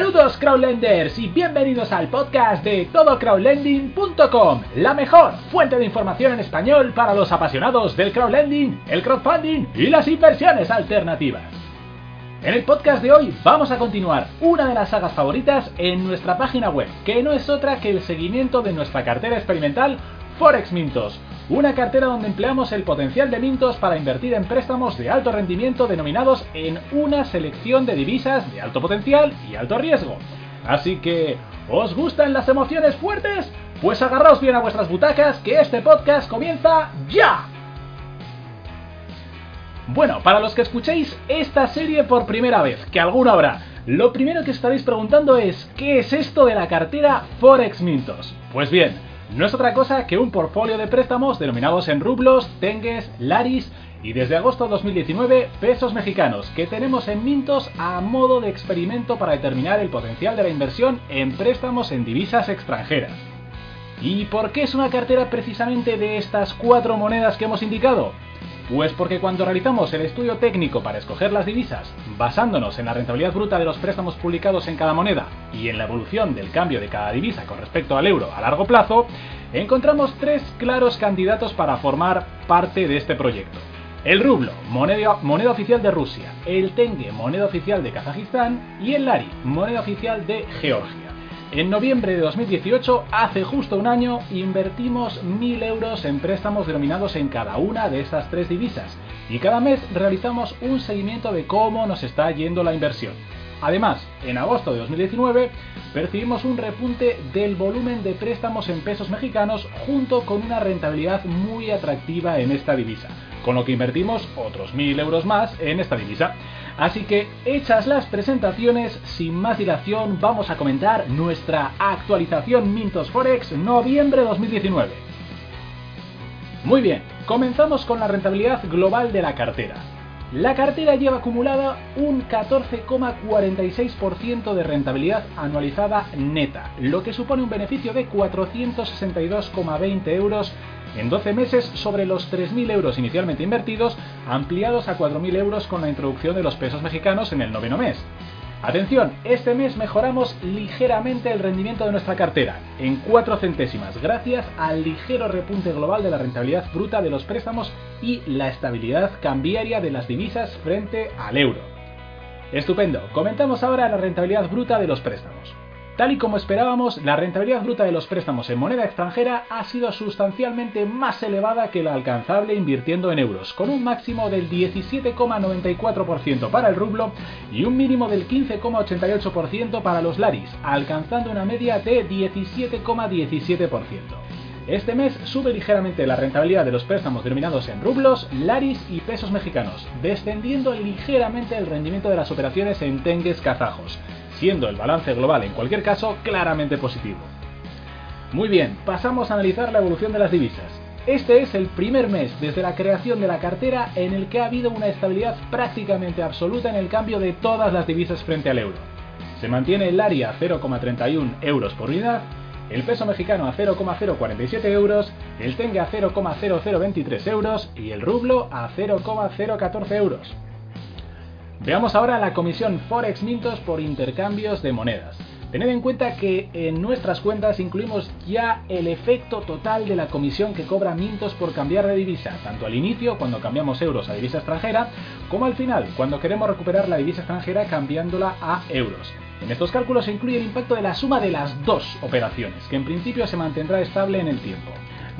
Saludos crowdlenders y bienvenidos al podcast de todocrowdlending.com, la mejor fuente de información en español para los apasionados del crowdlending, el crowdfunding y las inversiones alternativas. En el podcast de hoy vamos a continuar una de las sagas favoritas en nuestra página web, que no es otra que el seguimiento de nuestra cartera experimental Forex Mintos, una cartera donde empleamos el potencial de Mintos para invertir en préstamos de alto rendimiento denominados en una selección de divisas de alto potencial y alto riesgo. Así que, ¿os gustan las emociones fuertes? Pues agarraos bien a vuestras butacas que este podcast comienza ya. Bueno, para los que escuchéis esta serie por primera vez, que alguno habrá, lo primero que estaréis preguntando es, ¿qué es esto de la cartera Forex Mintos? Pues bien, no es otra cosa que un portfolio de préstamos denominados en rublos, tengues, laris y desde agosto de 2019 pesos mexicanos que tenemos en Mintos a modo de experimento para determinar el potencial de la inversión en préstamos en divisas extranjeras. ¿Y por qué es una cartera precisamente de estas cuatro monedas que hemos indicado? Pues porque cuando realizamos el estudio técnico para escoger las divisas, basándonos en la rentabilidad bruta de los préstamos publicados en cada moneda y en la evolución del cambio de cada divisa con respecto al euro a largo plazo, encontramos tres claros candidatos para formar parte de este proyecto. El rublo, moneda, oficial de Rusia, el tenge, moneda oficial de Kazajistán y el lari, moneda oficial de Georgia. En noviembre de 2018, hace justo un año, invertimos 1.000 euros en préstamos denominados en cada una de estas tres divisas y cada mes realizamos un seguimiento de cómo nos está yendo la inversión. Además, en agosto de 2019 percibimos un repunte del volumen de préstamos en pesos mexicanos junto con una rentabilidad muy atractiva en esta divisa, con lo que invertimos otros 1.000 euros más en esta divisa. Así que, hechas las presentaciones, sin más dilación, vamos a comentar nuestra actualización Mintos Forex noviembre 2019. Muy bien, comenzamos con la rentabilidad global de la cartera. La cartera lleva acumulada un 14,46% de rentabilidad anualizada neta, lo que supone un beneficio de 462,20 euros en 12 meses sobre los 3.000 euros inicialmente invertidos, ampliados a 4.000 euros con la introducción de los pesos mexicanos en el noveno mes. Atención, este mes mejoramos ligeramente el rendimiento de nuestra cartera, en 4 centésimas, gracias al ligero repunte global de la rentabilidad bruta de los préstamos y la estabilidad cambiaria de las divisas frente al euro. Estupendo, comentamos ahora la rentabilidad bruta de los préstamos. Tal y como esperábamos, la rentabilidad bruta de los préstamos en moneda extranjera ha sido sustancialmente más elevada que la alcanzable invirtiendo en euros, con un máximo del 17,94% para el rublo y un mínimo del 15,88% para los laris, alcanzando una media de 17,17%. Este mes sube ligeramente la rentabilidad de los préstamos denominados en rublos, laris y pesos mexicanos, descendiendo ligeramente el rendimiento de las operaciones en tengues kazajos, siendo el balance global en cualquier caso claramente positivo. Muy bien, pasamos a analizar la evolución de las divisas. Este es el primer mes desde la creación de la cartera en el que ha habido una estabilidad prácticamente absoluta en el cambio de todas las divisas frente al euro. Se mantiene el ARI a 0,31 euros por unidad, el peso mexicano a 0,047 euros, el tengue a 0,0023 euros y el rublo a 0,014 euros. Veamos ahora la comisión Forex Mintos por intercambios de monedas. Tened en cuenta que en nuestras cuentas incluimos ya el efecto total de la comisión que cobra Mintos por cambiar de divisa, tanto al inicio, cuando cambiamos euros a divisa extranjera, como al final, cuando queremos recuperar la divisa extranjera cambiándola a euros. En estos cálculos se incluye el impacto de la suma de las dos operaciones, que en principio se mantendrá estable en el tiempo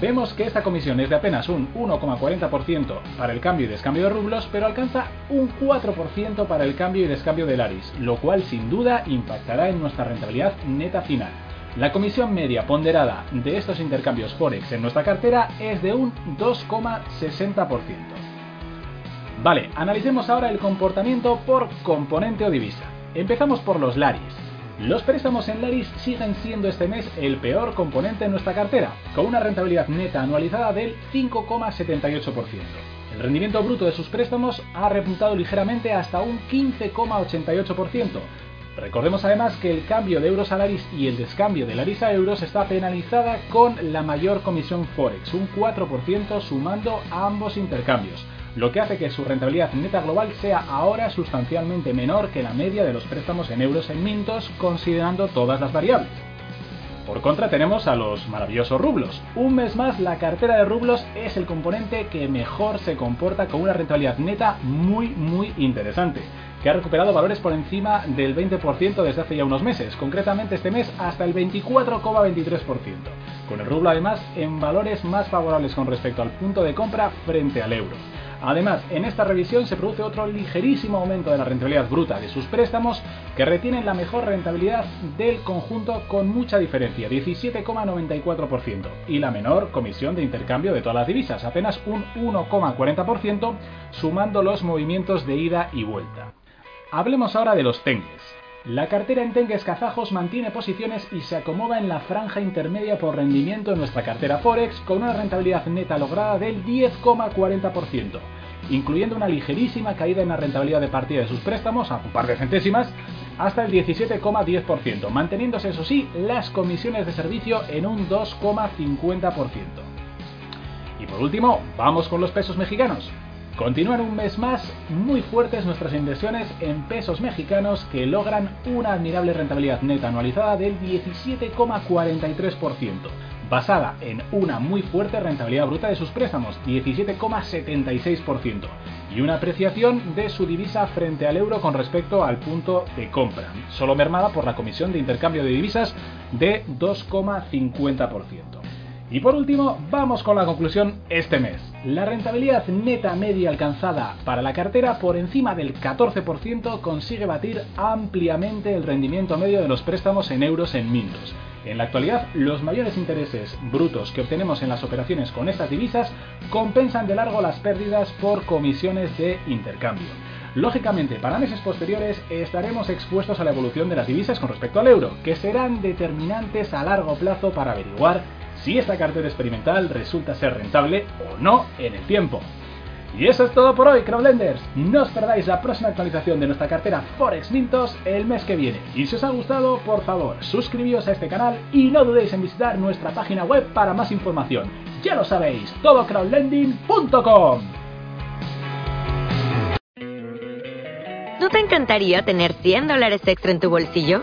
vemos que esta comisión es de apenas un 1,40% para el cambio y descambio de rublos, pero alcanza un 4% para el cambio y descambio de laris, lo cual sin duda impactará en nuestra rentabilidad neta final. La comisión media ponderada de estos intercambios Forex en nuestra cartera es de un 2,60%. Vale, analicemos ahora el comportamiento por componente o divisa. Empezamos por los Laris. Los préstamos en Laris siguen siendo este mes el peor componente en nuestra cartera, con una rentabilidad neta anualizada del 5,78%. El rendimiento bruto de sus préstamos ha repuntado ligeramente hasta un 15,88%. Recordemos además que el cambio de euros a Laris y el descambio de Laris a euros está penalizada con la mayor comisión Forex, un 4% sumando ambos intercambios lo que hace que su rentabilidad neta global sea ahora sustancialmente menor que la media de los préstamos en euros en Mintos, considerando todas las variables. Por contra tenemos a los maravillosos rublos. Un mes más la cartera de rublos es el componente que mejor se comporta con una rentabilidad neta muy muy interesante, que ha recuperado valores por encima del 20% desde hace ya unos meses, concretamente este mes hasta el 24,23%, con el rublo además en valores más favorables con respecto al punto de compra frente al euro. Además, en esta revisión se produce otro ligerísimo aumento de la rentabilidad bruta de sus préstamos que retienen la mejor rentabilidad del conjunto con mucha diferencia, 17,94%, y la menor comisión de intercambio de todas las divisas, apenas un 1,40%, sumando los movimientos de ida y vuelta. Hablemos ahora de los tengues. La cartera en tengues kazajos mantiene posiciones y se acomoda en la franja intermedia por rendimiento en nuestra cartera Forex con una rentabilidad neta lograda del 10,40%, incluyendo una ligerísima caída en la rentabilidad de partida de sus préstamos a un par de centésimas hasta el 17,10%, manteniéndose eso sí las comisiones de servicio en un 2,50%. Y por último, vamos con los pesos mexicanos. Continúan un mes más muy fuertes nuestras inversiones en pesos mexicanos que logran una admirable rentabilidad neta anualizada del 17,43%, basada en una muy fuerte rentabilidad bruta de sus préstamos, 17,76%, y una apreciación de su divisa frente al euro con respecto al punto de compra, solo mermada por la comisión de intercambio de divisas de 2,50%. Y por último, vamos con la conclusión este mes. La rentabilidad neta media alcanzada para la cartera por encima del 14% consigue batir ampliamente el rendimiento medio de los préstamos en euros en Mintos. En la actualidad, los mayores intereses brutos que obtenemos en las operaciones con estas divisas compensan de largo las pérdidas por comisiones de intercambio. Lógicamente, para meses posteriores estaremos expuestos a la evolución de las divisas con respecto al euro, que serán determinantes a largo plazo para averiguar si esta cartera experimental resulta ser rentable o no en el tiempo. Y eso es todo por hoy, Crowdlenders. No os perdáis la próxima actualización de nuestra cartera Forex Mintos el mes que viene. Y si os ha gustado, por favor, suscribíos a este canal y no dudéis en visitar nuestra página web para más información. Ya lo sabéis, todocrowdlending.com. ¿No te encantaría tener 100 dólares extra en tu bolsillo?